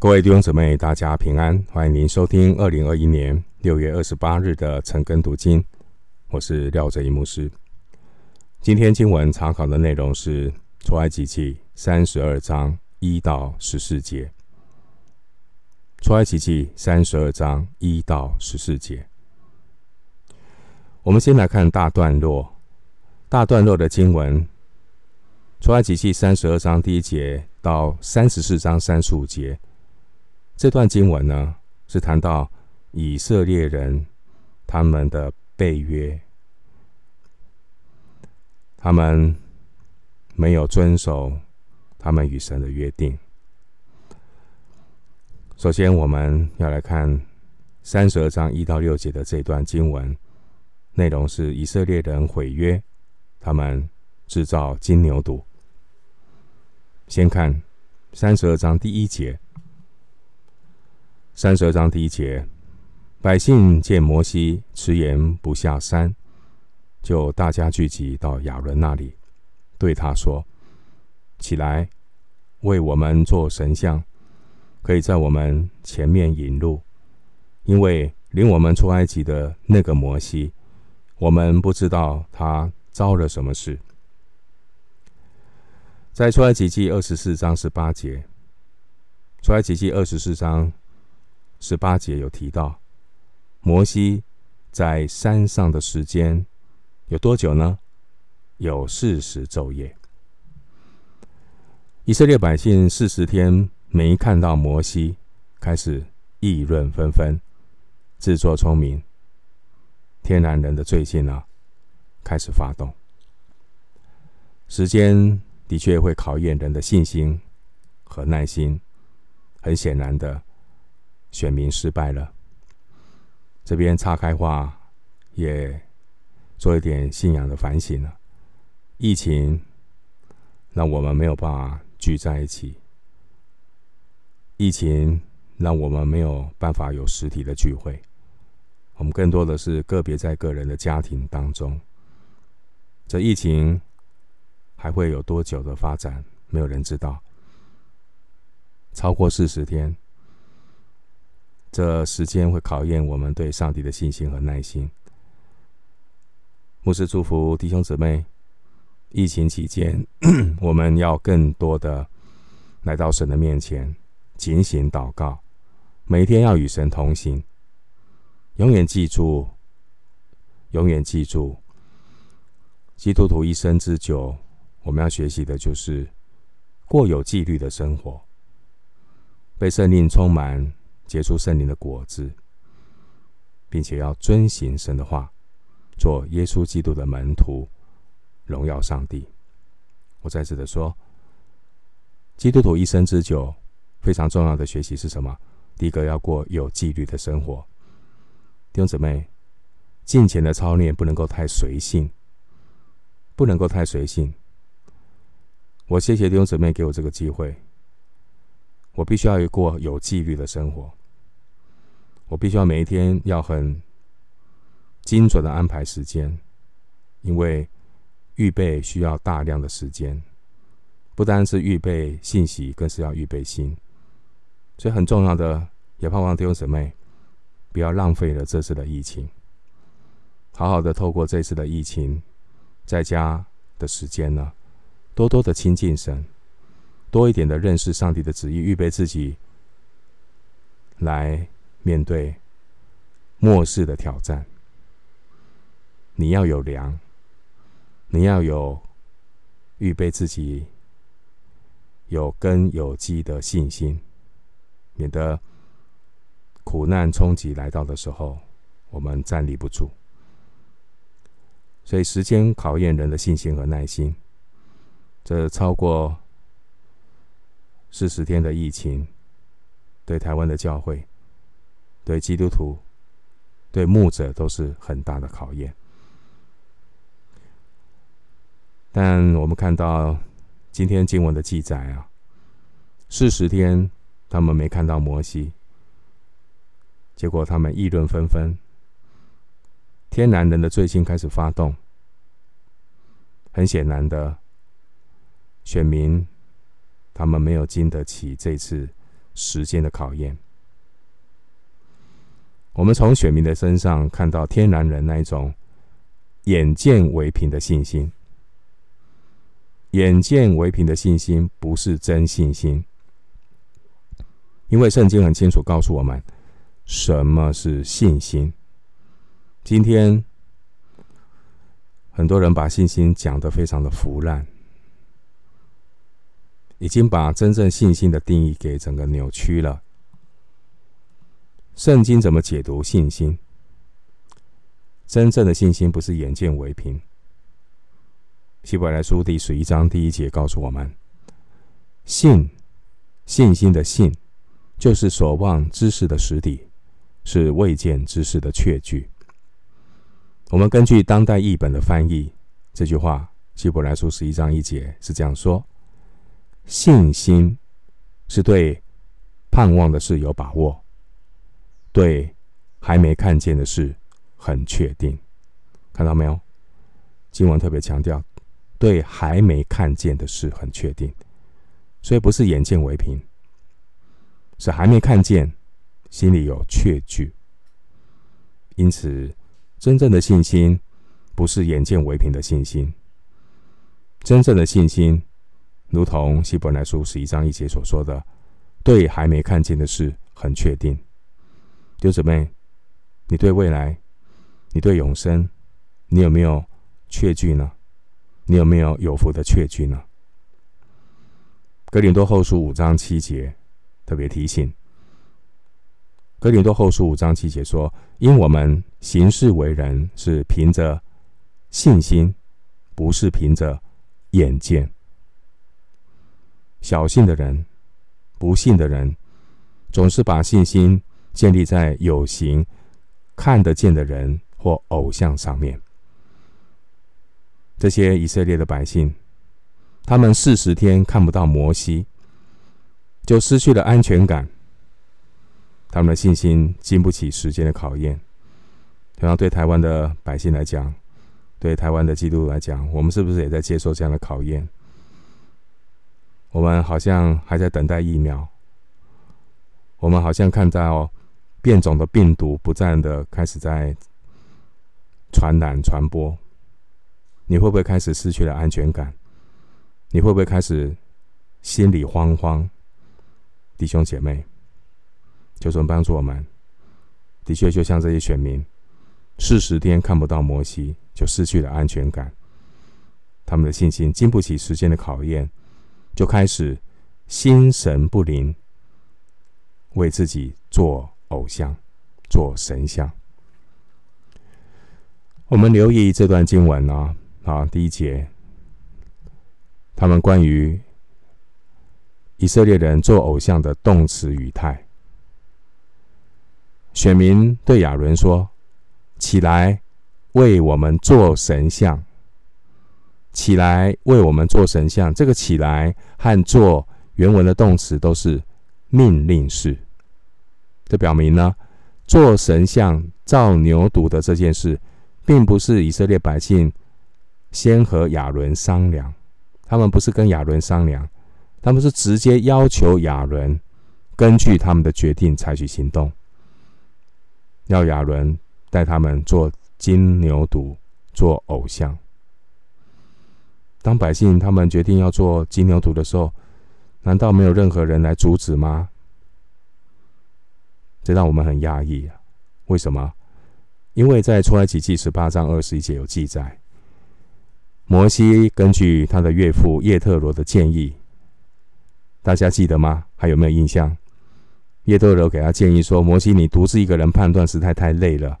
各位弟兄姊妹，大家平安！欢迎您收听二零二一年六月二十八日的晨更读经，我是廖哲一牧师。今天经文查考的内容是出埃及记三十二章一到十四节。出埃及记三十二章一到十四节，我们先来看大段落。大段落的经文，出埃及记三十二章第一节到三十四章三十五节。这段经文呢，是谈到以色列人他们的背约，他们没有遵守他们与神的约定。首先，我们要来看三十二章一到六节的这段经文，内容是以色列人毁约，他们制造金牛犊。先看三十二章第一节。三十二章第一节，百姓见摩西迟延不下山，就大家聚集到亚伦那里，对他说：“起来，为我们做神像，可以在我们前面引路，因为领我们出埃及的那个摩西，我们不知道他遭了什么事。”在出埃及记二十四章十八节，出埃及记二十四章。十八节有提到，摩西在山上的时间有多久呢？有四十昼夜。以色列百姓四十天没看到摩西，开始议论纷纷，自作聪明。天然人的罪性啊，开始发动。时间的确会考验人的信心和耐心，很显然的。选民失败了。这边岔开话，也做一点信仰的反省了。疫情让我们没有办法聚在一起，疫情让我们没有办法有实体的聚会。我们更多的是个别在个人的家庭当中。这疫情还会有多久的发展？没有人知道。超过四十天。这时间会考验我们对上帝的信心和耐心。牧师祝福弟兄姊妹，疫情期间，我们要更多的来到神的面前，警醒祷告，每天要与神同行。永远记住，永远记住，基督徒一生之久，我们要学习的就是过有纪律的生活，被圣灵充满。结出圣灵的果子，并且要遵行神的话，做耶稣基督的门徒，荣耀上帝。我再次的说，基督徒一生之久，非常重要的学习是什么？第一个要过有纪律的生活。弟兄姊妹，敬虔的操练不能够太随性，不能够太随性。我谢谢弟兄姊妹给我这个机会，我必须要过有纪律的生活。我必须要每一天要很精准的安排时间，因为预备需要大量的时间，不单是预备信息，更是要预备心。所以很重要的，也盼望弟兄姊妹不要浪费了这次的疫情，好好的透过这次的疫情，在家的时间呢，多多的亲近神，多一点的认识上帝的旨意，预备自己来。面对末世的挑战，你要有粮，你要有预备自己有根有基的信心，免得苦难冲击来到的时候，我们站立不住。所以，时间考验人的信心和耐心。这超过四十天的疫情，对台湾的教会。对基督徒、对牧者都是很大的考验，但我们看到今天经文的记载啊，四十天他们没看到摩西，结果他们议论纷纷，天然人的罪性开始发动，很显然的，选民他们没有经得起这次时间的考验。我们从选民的身上看到天然人那一种眼见为凭的信心。眼见为凭的信心不是真信心，因为圣经很清楚告诉我们什么是信心。今天很多人把信心讲得非常的腐烂，已经把真正信心的定义给整个扭曲了。圣经怎么解读信心？真正的信心不是眼见为凭。希伯来书第十一章第一节告诉我们：“信，信心的信，就是所望之事的实底，是未见之事的确据。”我们根据当代译本的翻译，这句话，希伯来书十一章一节是这样说：“信心是对盼望的事有把握，对还没看见的事很确定。”看到没有？经文特别强调。对还没看见的事很确定，所以不是眼见为凭，是还没看见，心里有确据。因此，真正的信心不是眼见为凭的信心。真正的信心，如同希伯来书十一章一节所说的，对还没看见的事很确定。弟兄姊妹，你对未来，你对永生，你有没有确据呢？你有没有有福的确据呢？哥林多后书五章七节特别提醒：哥林多后书五章七节说，因我们行事为人是凭着信心，不是凭着眼见。小信的人、不信的人，总是把信心建立在有形、看得见的人或偶像上面。这些以色列的百姓，他们四十天看不到摩西，就失去了安全感。他们的信心经不起时间的考验。同样，对台湾的百姓来讲，对台湾的基督徒来讲，我们是不是也在接受这样的考验？我们好像还在等待疫苗，我们好像看到变种的病毒不断的开始在传染传播。你会不会开始失去了安全感？你会不会开始心里慌慌？弟兄姐妹，求神帮助我们。的确，就像这些选民，四十天看不到摩西，就失去了安全感。他们的信心经不起时间的考验，就开始心神不宁，为自己做偶像、做神像。我们留意这段经文啊。好，第一节，他们关于以色列人做偶像的动词语态。选民对亚伦说：“起来，为我们做神像。起来，为我们做神像。”这个“起来”和“做”原文的动词都是命令式。这表明呢，做神像造牛犊的这件事，并不是以色列百姓。先和亚伦商量，他们不是跟亚伦商量，他们是直接要求亚伦根据他们的决定采取行动，要亚伦带他们做金牛犊，做偶像。当百姓他们决定要做金牛犊的时候，难道没有任何人来阻止吗？这让我们很压抑啊！为什么？因为在出埃及记十八章二十一节有记载。摩西根据他的岳父叶特罗的建议，大家记得吗？还有没有印象？叶特罗给他建议说：“摩西，你独自一个人判断实在太累了，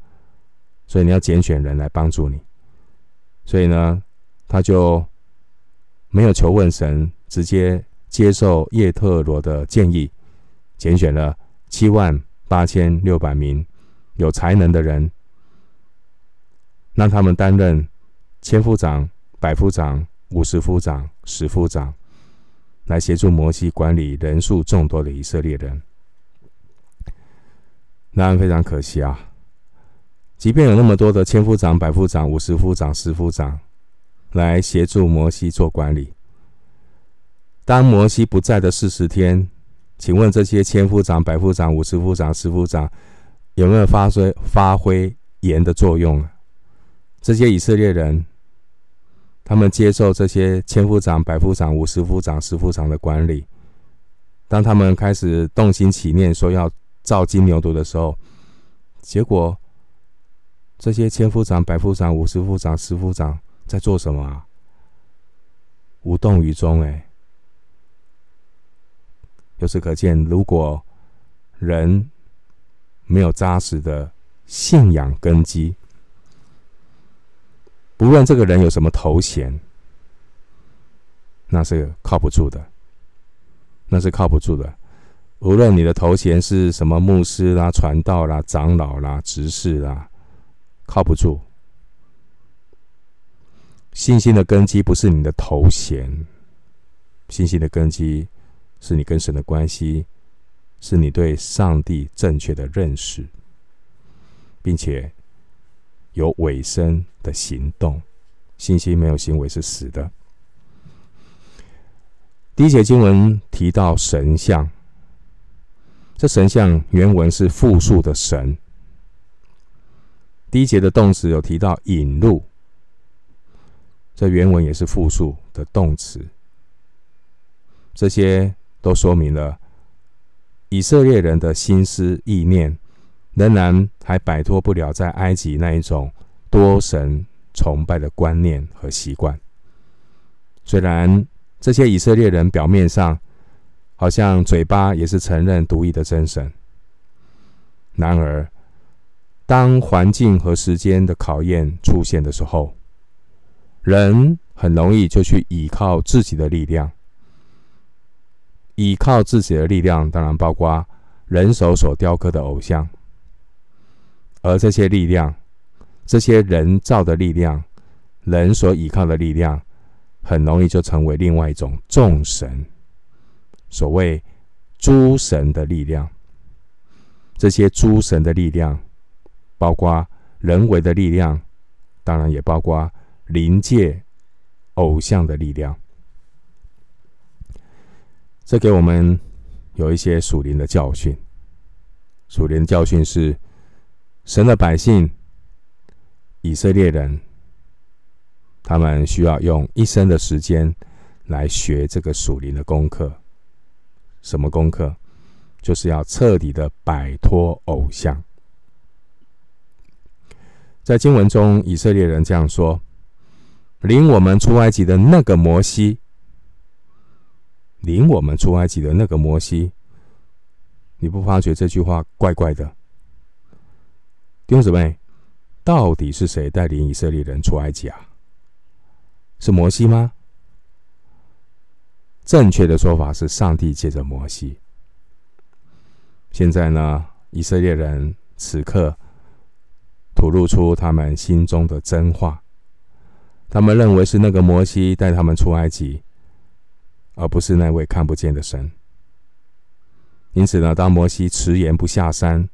所以你要拣选人来帮助你。”所以呢，他就没有求问神，直接接受叶特罗的建议，拣选了七万八千六百名有才能的人，让他们担任千夫长。百夫长、五十夫长、十夫长，来协助摩西管理人数众多的以色列人。那非常可惜啊！即便有那么多的千夫长、百夫长、五十夫长、十夫长来协助摩西做管理，当摩西不在的四十天，请问这些千夫长、百夫长、五十夫长、十夫长有没有发挥发挥盐的作用啊？这些以色列人，他们接受这些千夫长、百夫长、五十夫长、十夫长的管理。当他们开始动心起念，说要造金牛犊的时候，结果这些千夫长、百夫长、五十夫长、十夫长在做什么啊？无动于衷。哎，由此可见，如果人没有扎实的信仰根基，不论这个人有什么头衔，那是靠不住的。那是靠不住的。无论你的头衔是什么，牧师啦、传道啦、长老啦、执事啦，靠不住。信心的根基不是你的头衔，信心的根基是你跟神的关系，是你对上帝正确的认识，并且有尾声的行动。信心没有行为是死的。第一节经文提到神像，这神像原文是复数的神。第一节的动词有提到引入，这原文也是复数的动词。这些都说明了以色列人的心思意念仍然还摆脱不了在埃及那一种多神崇拜的观念和习惯，虽然。这些以色列人表面上好像嘴巴也是承认独一的真神，然而当环境和时间的考验出现的时候，人很容易就去依靠自己的力量，依靠自己的力量，当然包括人手所雕刻的偶像，而这些力量，这些人造的力量，人所依靠的力量。很容易就成为另外一种众神，所谓诸神的力量。这些诸神的力量，包括人为的力量，当然也包括灵界偶像的力量。这给我们有一些属灵的教训。属灵的教训是，神的百姓以色列人。他们需要用一生的时间来学这个属灵的功课。什么功课？就是要彻底的摆脱偶像。在经文中，以色列人这样说：“领我们出埃及的那个摩西，领我们出埃及的那个摩西。”你不发觉这句话怪怪的？弟兄姊妹，到底是谁带领以色列人出埃及啊？是摩西吗？正确的说法是上帝借着摩西。现在呢，以色列人此刻吐露出他们心中的真话，他们认为是那个摩西带他们出埃及，而不是那位看不见的神。因此呢，当摩西迟延不下山，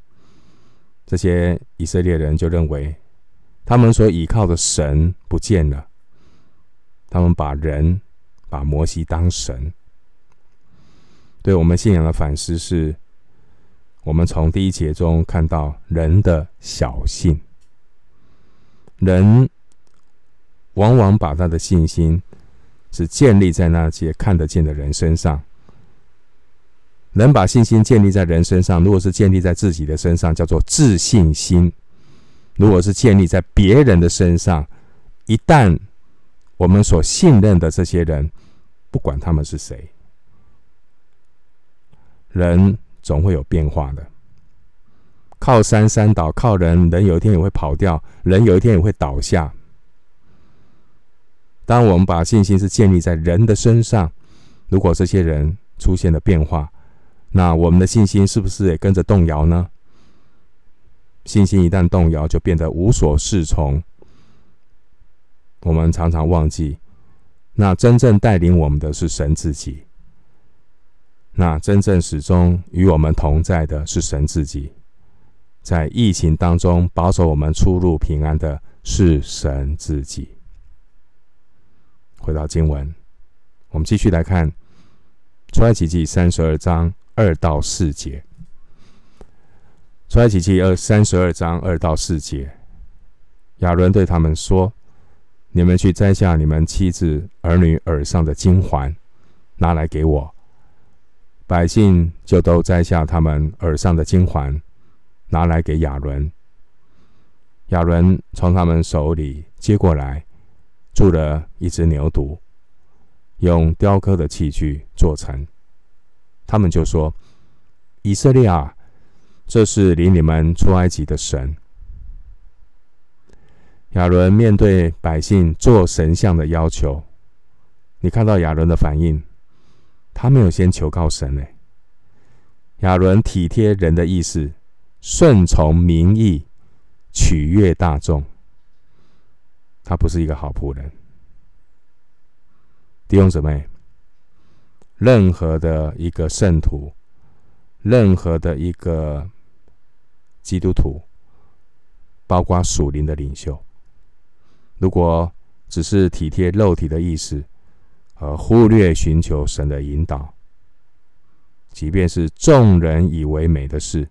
这些以色列人就认为他们所倚靠的神不见了。他们把人、把摩西当神，对我们信仰的反思是：我们从第一节中看到人的小信，人往往把他的信心是建立在那些看得见的人身上。能把信心建立在人身上，如果是建立在自己的身上，叫做自信心；如果是建立在别人的身上，一旦我们所信任的这些人，不管他们是谁，人总会有变化的。靠山山倒，靠人人有一天也会跑掉，人有一天也会倒下。当我们把信心是建立在人的身上，如果这些人出现了变化，那我们的信心是不是也跟着动摇呢？信心一旦动摇，就变得无所适从。我们常常忘记，那真正带领我们的是神自己。那真正始终与我们同在的是神自己。在疫情当中保守我们出入平安的是神自己。回到经文，我们继续来看出埃及记三十二章二到四节。出埃及记二三十二章二到四节，亚伦对他们说：“你们去摘下你们妻子儿女耳上的金环，拿来给我。”百姓就都摘下他们耳上的金环，拿来给亚伦。亚伦从他们手里接过来，铸了一只牛犊，用雕刻的器具做成。他们就说：“以色列啊！”这是领你们出埃及的神。亚伦面对百姓做神像的要求，你看到亚伦的反应，他没有先求告神呢。亚伦体贴人的意思，顺从民意，取悦大众。他不是一个好仆人。弟兄姊妹，任何的一个圣徒，任何的一个。基督徒，包括属灵的领袖，如果只是体贴肉体的意思，而忽略寻求神的引导，即便是众人以为美的事，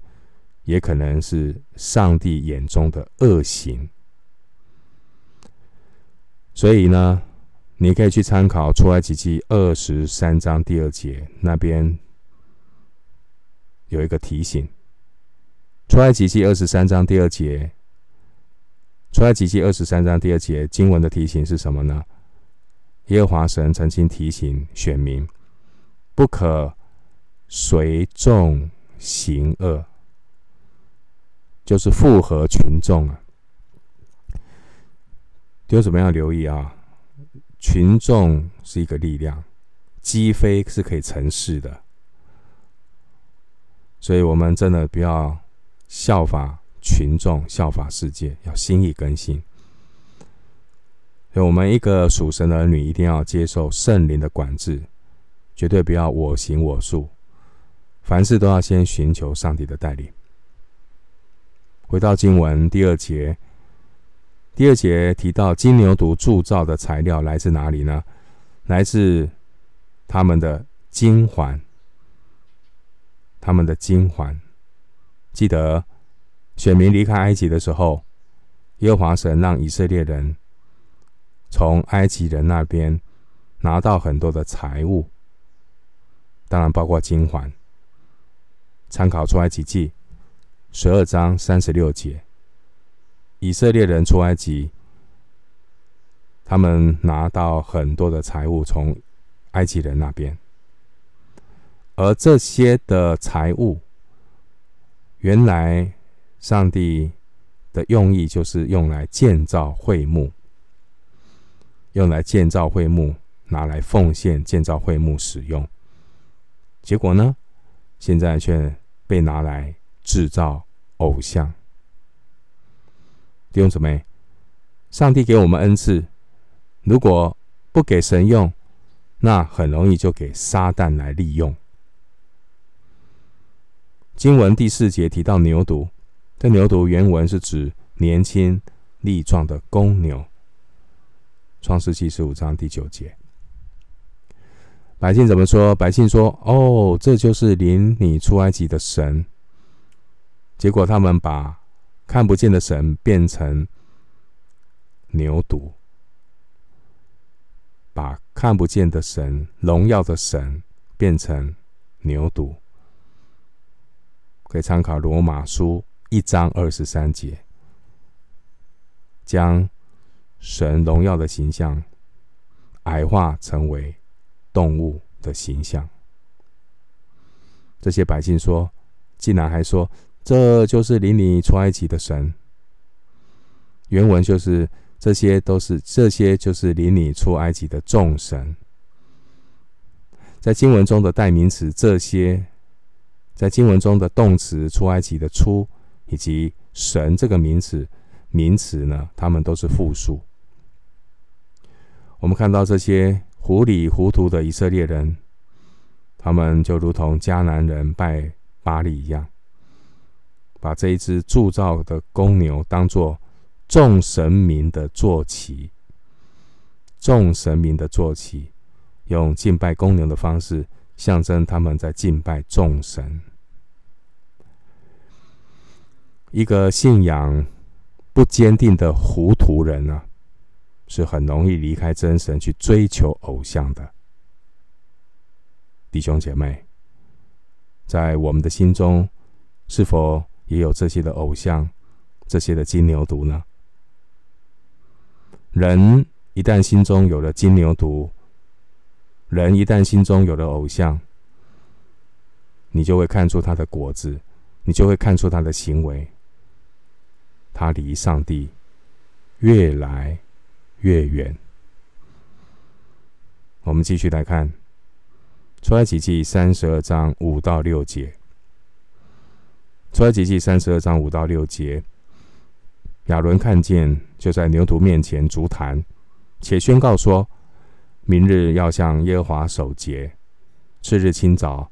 也可能是上帝眼中的恶行。所以呢，你可以去参考出埃及记二十三章第二节，那边有一个提醒。出埃及记二十三章第二节，出埃及记二十三章第二节经文的提醒是什么呢？耶和华神曾经提醒选民，不可随众行恶，就是附和群众啊。有什么要留意啊？群众是一个力量，击飞是可以成事的，所以我们真的不要。效法群众，效法世界，要心意更新。所以，我们一个属神的儿女，一定要接受圣灵的管制，绝对不要我行我素，凡事都要先寻求上帝的带领。回到经文第二节，第二节提到金牛犊铸造的材料来自哪里呢？来自他们的金环，他们的金环。记得选民离开埃及的时候，耶和华神让以色列人从埃及人那边拿到很多的财物，当然包括金环。参考出埃及记十二章三十六节，以色列人出埃及，他们拿到很多的财物从埃及人那边，而这些的财物。原来，上帝的用意就是用来建造会幕，用来建造会幕，拿来奉献建造会幕使用。结果呢，现在却被拿来制造偶像。弟兄姊妹，上帝给我们恩赐，如果不给神用，那很容易就给撒旦来利用。经文第四节提到牛犊，这牛犊原文是指年轻力壮的公牛。创世记十五章第九节，百姓怎么说？百姓说：“哦，这就是领你出埃及的神。”结果他们把看不见的神变成牛犊，把看不见的神、荣耀的神变成牛犊。可以参考罗马书一章二十三节，将神荣耀的形象矮化成为动物的形象。这些百姓说，竟然还说这就是领你出埃及的神。原文就是这些都是这些就是领你出埃及的众神。在经文中的代名词这些。在经文中的动词“出埃及”的“出”以及“神”这个名词，名词呢，它们都是复数。我们看到这些糊里糊涂的以色列人，他们就如同迦南人拜巴力一样，把这一只铸造的公牛当做众神明的坐骑，众神明的坐骑，用敬拜公牛的方式象征他们在敬拜众神。一个信仰不坚定的糊涂人啊，是很容易离开真神去追求偶像的。弟兄姐妹，在我们的心中，是否也有这些的偶像、这些的金牛犊呢？人一旦心中有了金牛犊，人一旦心中有了偶像，你就会看出他的果子，你就会看出他的行为。他离上帝越来越远。我们继续来看《出埃及记》三十二章五到六节，《出埃及记》三十二章五到六节，亚伦看见，就在牛犊面前足坛，且宣告说：明日要向耶和华守节。次日清早，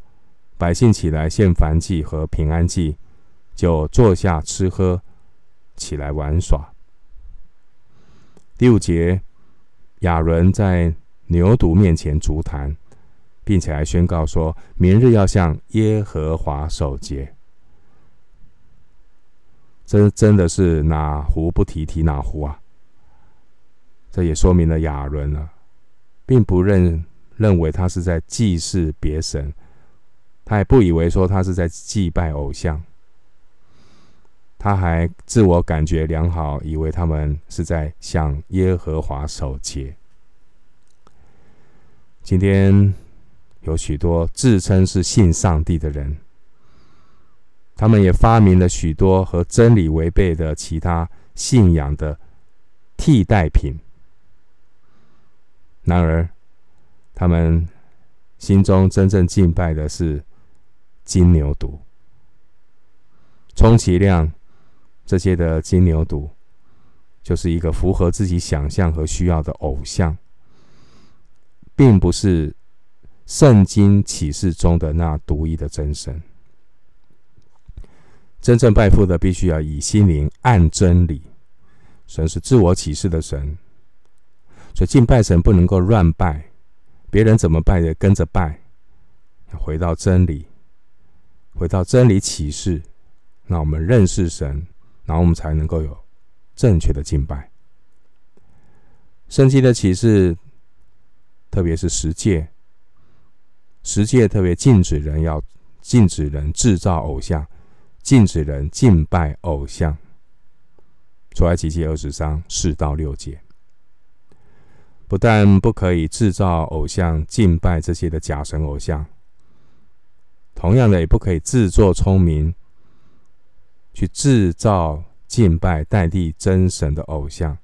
百姓起来献燔祭和平安祭，就坐下吃喝。起来玩耍。第五节，亚伦在牛犊面前足坛，并且还宣告说：明日要向耶和华守节。真真的是哪壶不提提哪壶啊！这也说明了亚伦啊，并不认认为他是在祭祀别神，他也不以为说他是在祭拜偶像。他还自我感觉良好，以为他们是在向耶和华守节。今天有许多自称是信上帝的人，他们也发明了许多和真理违背的其他信仰的替代品。然而，他们心中真正敬拜的是金牛犊，充其量。这些的金牛犊，就是一个符合自己想象和需要的偶像，并不是圣经启示中的那独一的真神。真正拜父的，必须要以心灵按真理。神是自我启示的神，所以敬拜神不能够乱拜，别人怎么拜的跟着拜，回到真理，回到真理启示，那我们认识神。然后我们才能够有正确的敬拜。圣经的启示，特别是十诫，十诫特别禁止人要禁止人制造偶像，禁止人敬拜偶像。出埃及记二十章四到六节，不但不可以制造偶像敬拜这些的假神偶像，同样的也不可以自作聪明。去制造敬拜代替真神的偶像，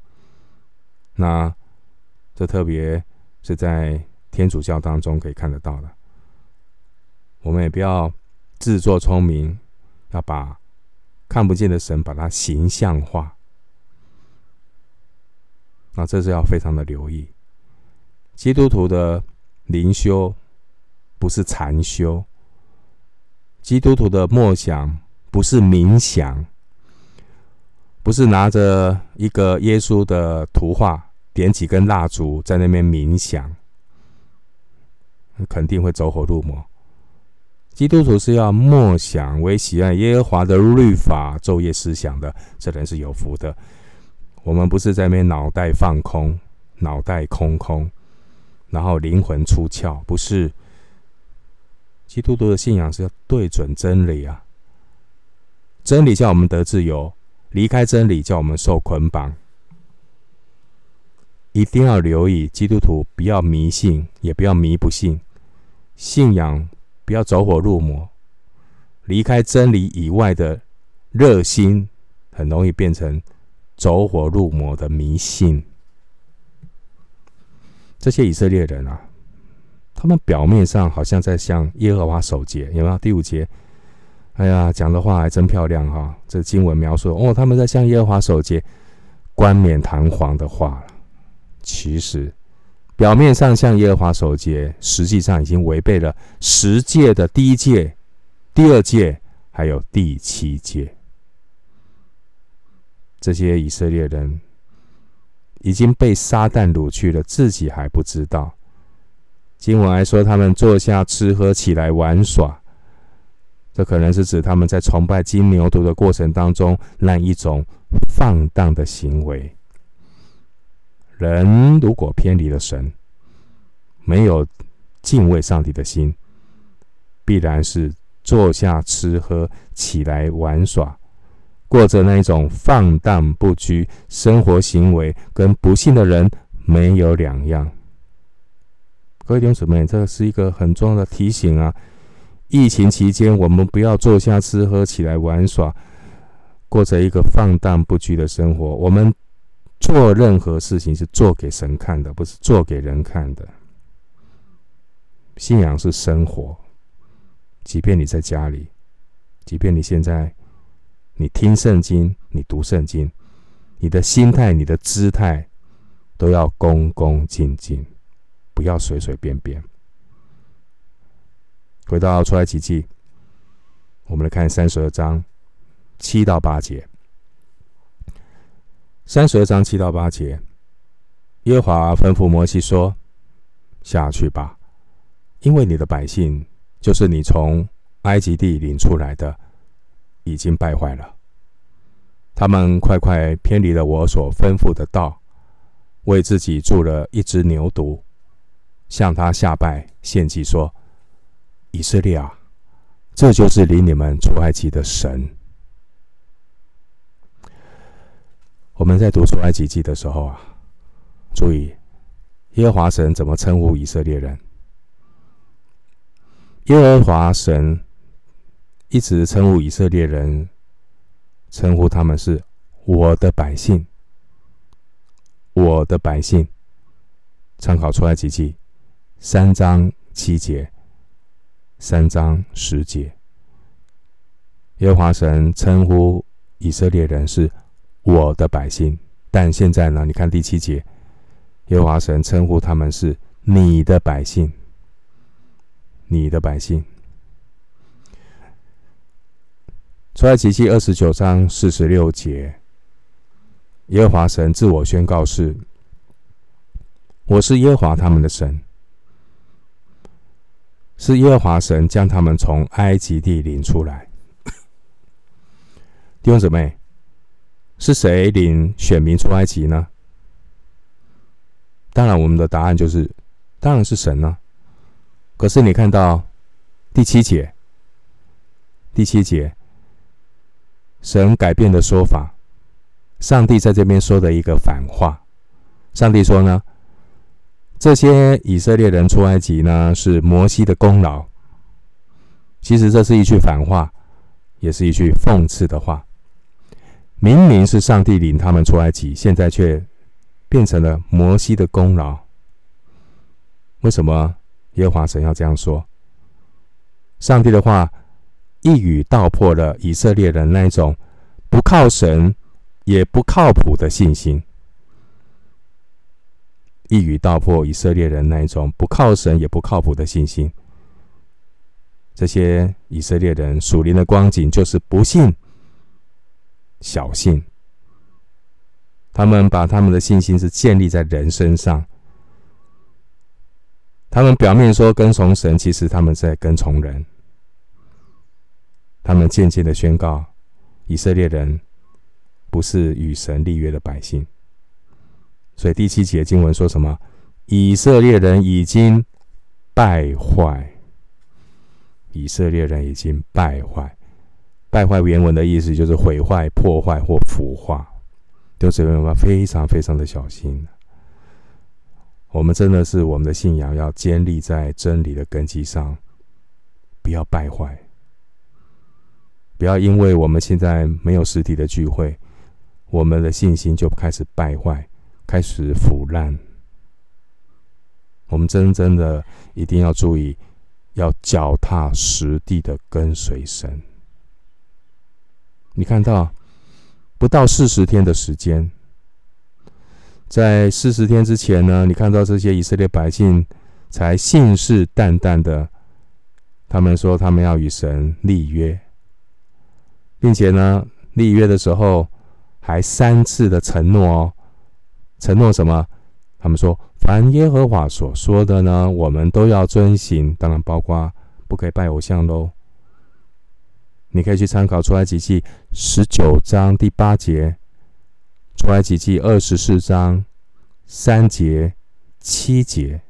那这特别是在天主教当中可以看得到的。我们也不要自作聪明，要把看不见的神把它形象化。那这是要非常的留意。基督徒的灵修不是禅修，基督徒的默想。不是冥想，不是拿着一个耶稣的图画，点几根蜡烛在那边冥想，肯定会走火入魔。基督徒是要默想，为喜爱耶和华的律法，昼夜思想的，这人是有福的。我们不是在那边脑袋放空，脑袋空空，然后灵魂出窍，不是。基督徒的信仰是要对准真理啊。真理叫我们得自由，离开真理叫我们受捆绑。一定要留意，基督徒不要迷信，也不要迷不信，信仰不要走火入魔。离开真理以外的热心，很容易变成走火入魔的迷信。这些以色列人啊，他们表面上好像在向耶和华守节，有没有？第五节。哎呀，讲的话还真漂亮哈！这经文描述哦，他们在向耶和华守节，冠冕堂皇的话。其实，表面上向耶和华守节，实际上已经违背了十诫的第一诫、第二诫，还有第七诫。这些以色列人已经被撒旦掳去了，自己还不知道。经文还说，他们坐下吃喝，起来玩耍。这可能是指他们在崇拜金牛犊的过程当中那一种放荡的行为。人如果偏离了神，没有敬畏上帝的心，必然是坐下吃喝，起来玩耍。过着那一种放荡不羁生活行为，跟不信的人没有两样。各位弟兄姊妹，这是一个很重要的提醒啊！疫情期间，我们不要坐下吃喝，起来玩耍，过着一个放荡不羁的生活。我们做任何事情是做给神看的，不是做给人看的。信仰是生活，即便你在家里，即便你现在。你听圣经，你读圣经，你的心态、你的姿态都要恭恭敬敬，不要随随便便。回到出来奇迹，我们来看三十二章七到八节。三十二章七到八节，耶和华吩咐摩西说：“下去吧，因为你的百姓就是你从埃及地领出来的。”已经败坏了，他们快快偏离了我所吩咐的道，为自己铸了一只牛犊，向他下拜献祭，说：“以色列啊，这就是领你们出埃及的神。”我们在读出埃及记的时候啊，注意耶和华神怎么称呼以色列人？耶和华神。一直称呼以色列人，称呼他们是我的百姓，我的百姓。参考出埃及记三章七节，三章十节。耶和华神称呼以色列人是我的百姓，但现在呢？你看第七节，耶和华神称呼他们是你的百姓，你的百姓。出埃及记二十九章四十六节，耶和华神自我宣告是：“我是耶和华他们的神，是耶和华神将他们从埃及地领出来。”弟兄姊妹，是谁领选民出埃及呢？当然，我们的答案就是，当然是神呢、可是你看到第七节，第七节。神改变的说法，上帝在这边说的一个反话。上帝说呢，这些以色列人出埃及呢，是摩西的功劳。其实这是一句反话，也是一句讽刺的话。明明是上帝领他们出埃及，现在却变成了摩西的功劳。为什么耶和华神要这样说？上帝的话。一语道破了以色列人那一种不靠神也不靠谱的信心。一语道破以色列人那一种不靠神也不靠谱的信心。这些以色列人属灵的光景就是不信、小信。他们把他们的信心是建立在人身上。他们表面说跟从神，其实他们在跟从人。他们渐渐的宣告，以色列人不是与神立约的百姓。所以第七节经文说什么？以色列人已经败坏。以色列人已经败坏。败坏原文的意思就是毁坏、破坏或腐化。弟兄姊妹们，非常非常的小心。我们真的是我们的信仰要建立在真理的根基上，不要败坏。不要因为我们现在没有实体的聚会，我们的信心就开始败坏，开始腐烂。我们真正的一定要注意，要脚踏实地的跟随神。你看到不到四十天的时间，在四十天之前呢，你看到这些以色列百姓才信誓旦旦的，他们说他们要与神立约。并且呢，立约的时候还三次的承诺哦，承诺什么？他们说：凡耶和华所说的呢，我们都要遵行，当然包括不可以拜偶像喽。你可以去参考出埃及记十九章第八节，出埃及记二十四章三节、七节，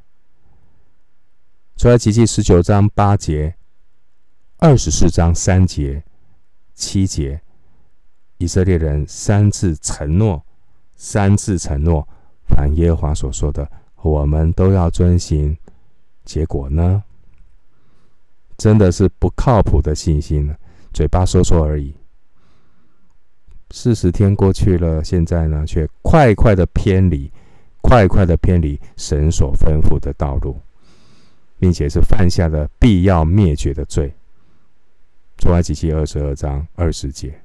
出埃及记十九章八节，二十四章三节、七节，以色列人三次承诺，三次承诺，凡耶和华所说的，我们都要遵行。结果呢，真的是不靠谱的信心。嘴巴说说而已，四十天过去了，现在呢，却快快的偏离，快快的偏离神所吩咐的道路，并且是犯下了必要灭绝的罪。出埃及记二十二章二十节，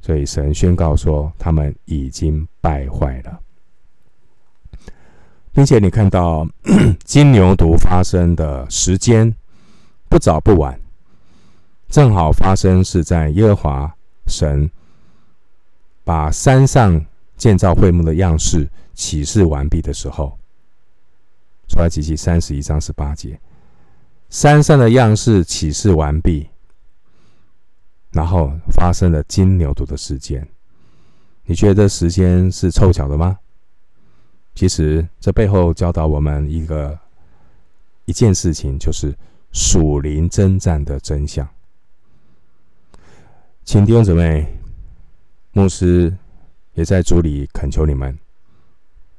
所以神宣告说，他们已经败坏了，并且你看到 金牛犊发生的时间不早不晚。正好发生是在耶和华神把山上建造会幕的样式启示完毕的时候，出来及记三十一章十八节，山上的样式启示完毕，然后发生了金牛犊的事件。你觉得时间是凑巧的吗？其实这背后教导我们一个一件事情，就是属灵征战的真相。请弟兄姊妹、牧师也在主里恳求你们，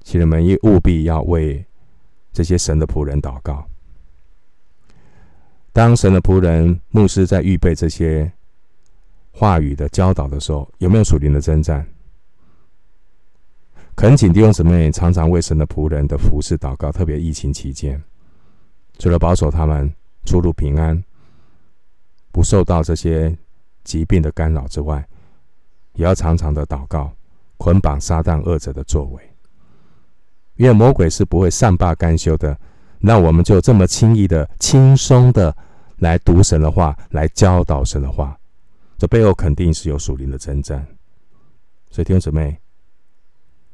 请你们也务必要为这些神的仆人祷告。当神的仆人、牧师在预备这些话语的教导的时候，有没有属灵的征战？恳请弟兄姊妹常常为神的仆人的服事祷告，特别疫情期间，除了保守他们出入平安，不受到这些。疾病的干扰之外，也要常常的祷告，捆绑撒旦恶者的作为。因为魔鬼是不会善罢甘休的，那我们就这么轻易的、轻松的来读神的话，来教导神的话，这背后肯定是有属灵的征战。所以弟兄姊妹，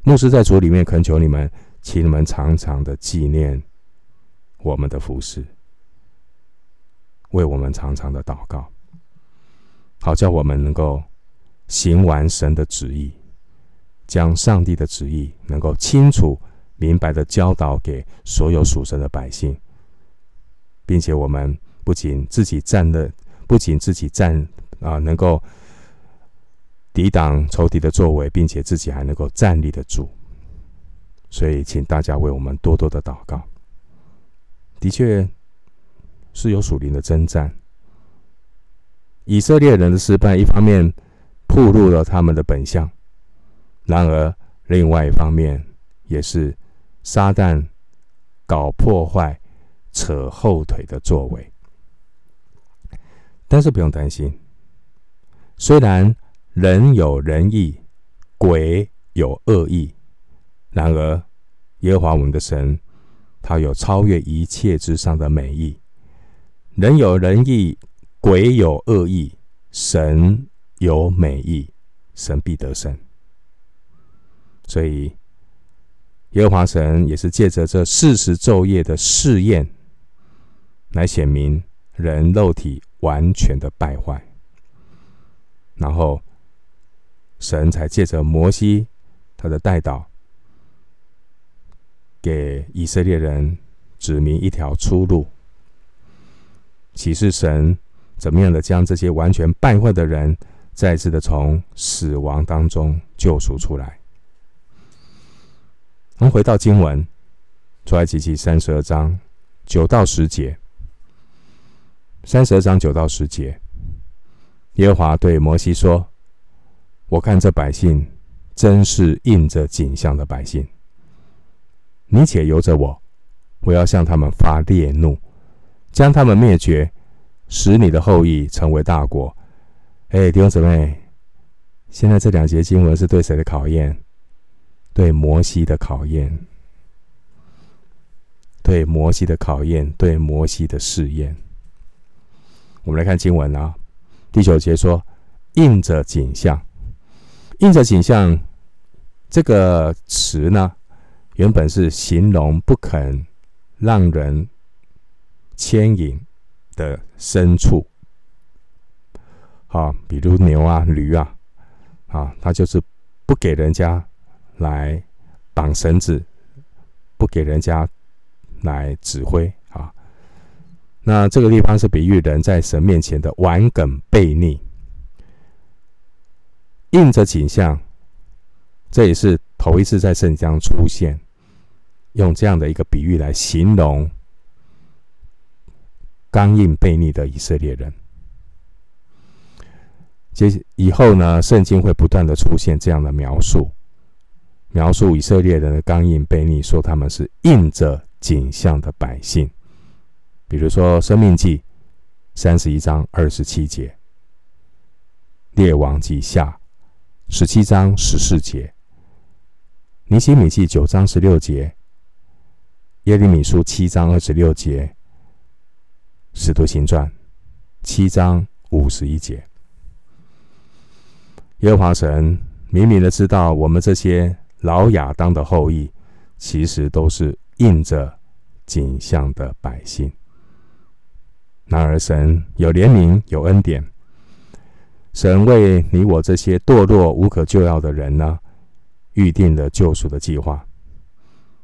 牧师在主里面恳求你们，请你们常常的纪念我们的服饰，为我们常常的祷告。好叫我们能够行完神的旨意，将上帝的旨意能够清楚明白的教导给所有属神的百姓，并且我们不仅自己站的，不仅自己站啊，能够抵挡仇敌的作为，并且自己还能够站立得住。所以，请大家为我们多多的祷告。的确是有属灵的征战。以色列人的失败，一方面暴露了他们的本相；然而，另外一方面也是撒旦搞破坏、扯后腿的作为。但是不用担心，虽然人有仁义，鬼有恶意，然而耶和华我们的神，他有超越一切之上的美意。人有仁义。鬼有恶意，神有美意，神必得胜。所以，耶和华神也是借着这四十昼夜的试验，来显明人肉体完全的败坏。然后，神才借着摩西他的代导，给以色列人指明一条出路，启示神。怎么样的将这些完全败坏的人，再次的从死亡当中救赎出来？我们回到经文，出埃及记三十二章九到十节。三十二章九到十节，耶和华对摩西说：“我看这百姓真是印着景象的百姓，你且由着我，我要向他们发烈怒，将他们灭绝。”使你的后裔成为大国。哎，弟兄姊妹，现在这两节经文是对谁的考验？对摩西的考验，对摩西的考验，对摩西的试验。我们来看经文啊，第九节说：“印着景象，印着景象。”这个词呢，原本是形容不肯让人牵引的牲畜，好，比如牛啊、驴啊，啊，他就是不给人家来绑绳子，不给人家来指挥啊。那这个地方是比喻人在神面前的顽梗悖逆，应着景象，这也是头一次在圣经出现。用这样的一个比喻来形容刚硬悖逆的以色列人。接以后呢，圣经会不断的出现这样的描述，描述以色列人的刚硬悖逆，说他们是印着景象的百姓。比如说《生命记》三十一章二十七节，《列王记下》十七章十四节，《尼希米记》九章十六节。耶利米书七章二十六节，使徒行传七章五十一节。耶和华神明明的知道，我们这些老亚当的后裔，其实都是应着景象的百姓。然而，神有怜悯，有恩典。神为你我这些堕落无可救药的人呢，预定了救赎的计划。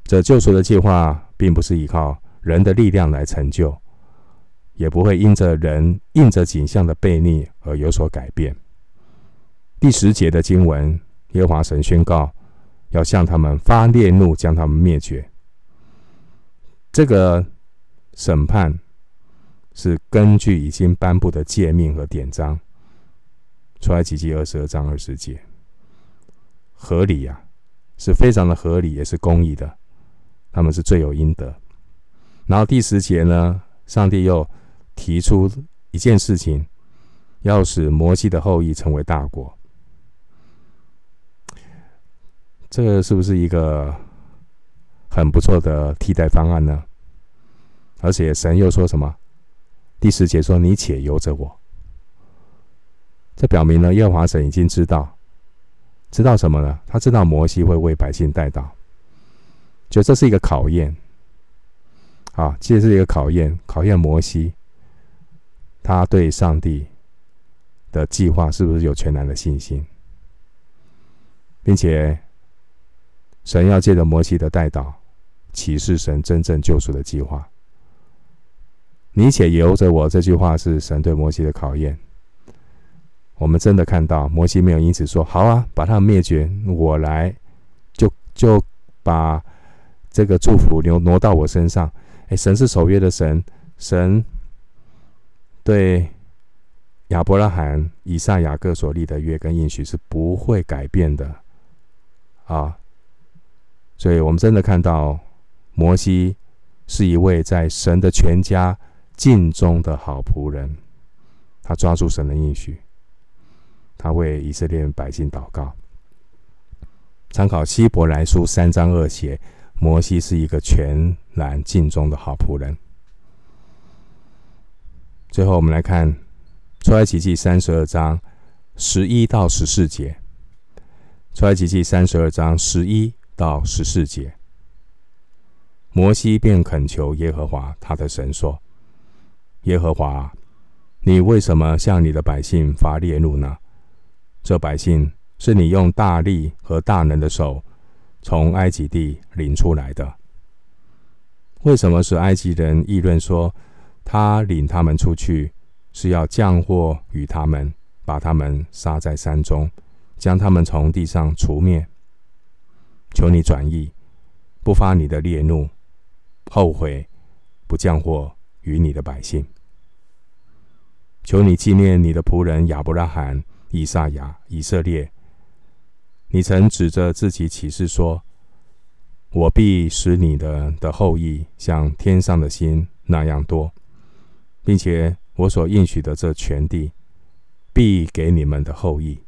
这救赎的计划。并不是依靠人的力量来成就，也不会因着人应着景象的悖逆而有所改变。第十节的经文，耶和华神宣告要向他们发烈怒，将他们灭绝。这个审判是根据已经颁布的诫命和典章，出埃及记二十二章二十节，合理呀、啊，是非常的合理，也是公义的。他们是罪有应得。然后第十节呢，上帝又提出一件事情，要使摩西的后裔成为大国。这是不是一个很不错的替代方案呢？而且神又说什么？第十节说：“你且由着我。”这表明了耶和华神已经知道，知道什么呢？他知道摩西会为百姓代祷。就这是一个考验，啊，其实是一个考验，考验摩西，他对上帝的计划是不是有全然的信心，并且神要借着摩西的代祷，启示神真正救赎的计划。你且由着我，这句话是神对摩西的考验。我们真的看到摩西没有因此说好啊，把他们灭绝，我来，就就把。这个祝福挪挪到我身上，哎，神是守约的神，神对亚伯拉罕、以撒、雅各所立的约跟应许是不会改变的啊！所以我们真的看到摩西是一位在神的全家尽忠的好仆人，他抓住神的应许，他为以色列百姓祷告。参考希伯来书三章二节。摩西是一个全然尽忠的好仆人。最后，我们来看出埃及记三十二章十一到十四节。出埃及记三十二章十一到十四节，摩西便恳求耶和华他的神说：“耶和华，你为什么向你的百姓发烈怒呢？这百姓是你用大力和大能的手。”从埃及地领出来的，为什么是埃及人议论说他领他们出去是要降祸与他们，把他们杀在山中，将他们从地上除灭？求你转意，不发你的烈怒，后悔不降祸与你的百姓。求你纪念你的仆人亚伯拉罕、以撒、亚以色列。你曾指着自己起誓说：“我必使你的的后裔像天上的星那样多，并且我所应许的这全地必给你们的后裔，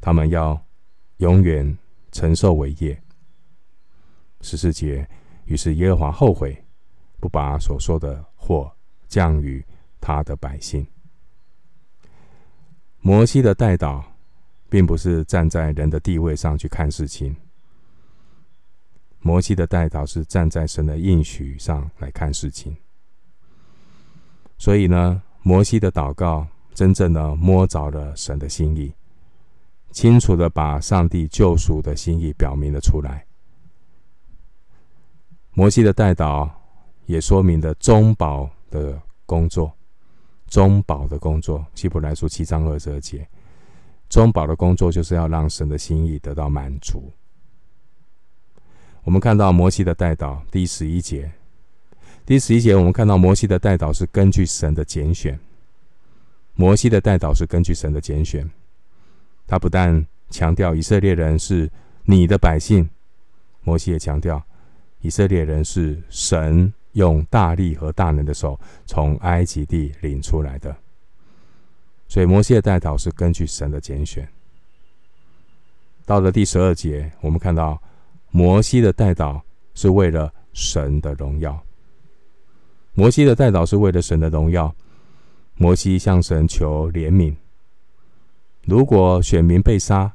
他们要永远承受为业。”十四节，于是耶和华后悔，不把所说的祸降与他的百姓。摩西的代祷。并不是站在人的地位上去看事情。摩西的代祷是站在神的应许上来看事情，所以呢，摩西的祷告真正的摸着了神的心意，清楚的把上帝救赎的心意表明了出来。摩西的代祷也说明了中保的工作，中保的工作，希伯来书七章二十二节，中保的工作就是要让神的心意得到满足。我们看到摩西的代祷第十一节，第十一节我们看到摩西的代祷是根据神的拣选。摩西的代祷是根据神的拣选，他不但强调以色列人是你的百姓，摩西也强调以色列人是神用大力和大能的手从埃及地领出来的。所以摩西的代祷是根据神的拣选。到了第十二节，我们看到。摩西的代祷是为了神的荣耀。摩西的代祷是为了神的荣耀。摩西向神求怜悯。如果选民被杀，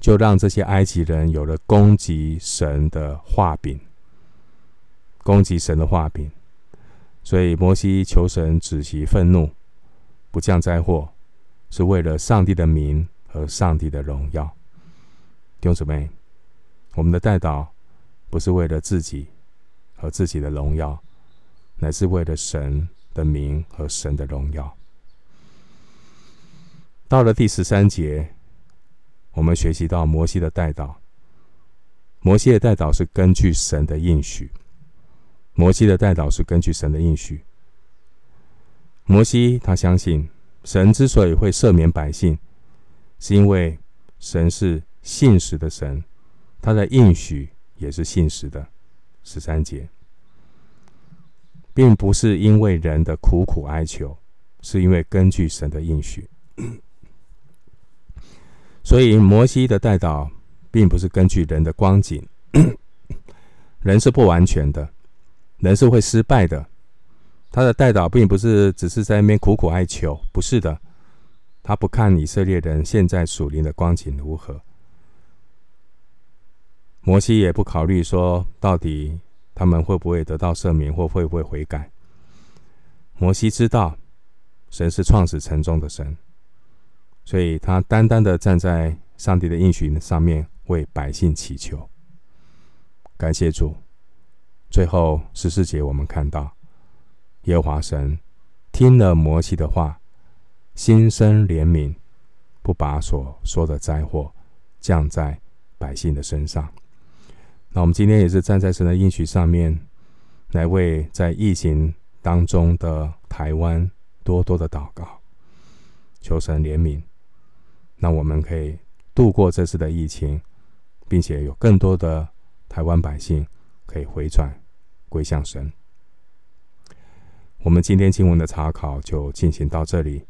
就让这些埃及人有了攻击神的画柄，攻击神的画柄。所以摩西求神止息愤怒，不降灾祸，是为了上帝的名和上帝的荣耀。弟兄姊妹。我们的代祷不是为了自己和自己的荣耀，乃是为了神的名和神的荣耀。到了第十三节，我们学习到摩西的代祷。摩西的代祷是根据神的应许。摩西的代祷是根据神的应许。摩西他相信，神之所以会赦免百姓，是因为神是信实的神。他的应许也是信实的，十三节，并不是因为人的苦苦哀求，是因为根据神的应许。所以摩西的代祷，并不是根据人的光景，人是不完全的，人是会失败的。他的代祷并不是只是在那边苦苦哀求，不是的，他不看以色列人现在属灵的光景如何。摩西也不考虑说，到底他们会不会得到赦免，或会不会悔改。摩西知道，神是创始成终的神，所以他单单的站在上帝的应许上面，为百姓祈求。感谢主。最后十四节，我们看到耶和华神听了摩西的话，心生怜悯，不把所说的灾祸降在百姓的身上。那我们今天也是站在神的应许上面，来为在疫情当中的台湾多多的祷告，求神怜悯，让我们可以度过这次的疫情，并且有更多的台湾百姓可以回转归向神。我们今天经文的查考就进行到这里，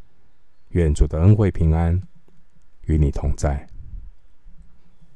愿主的恩惠平安与你同在。